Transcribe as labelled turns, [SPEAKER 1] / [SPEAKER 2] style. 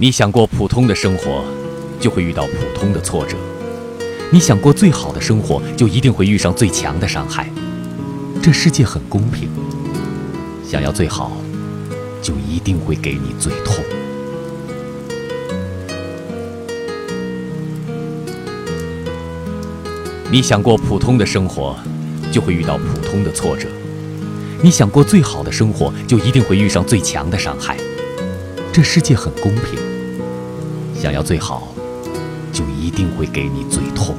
[SPEAKER 1] 你想过普通的生活，就会遇到普通的挫折；你想过最好的生活，就一定会遇上最强的伤害。这世界很公平，想要最好，就一定会给你最痛。你想过普通的生活，就会遇到普通的挫折；你想过最好的生活，就一定会遇上最强的伤害。这世界很公平，想要最好，就一定会给你最痛。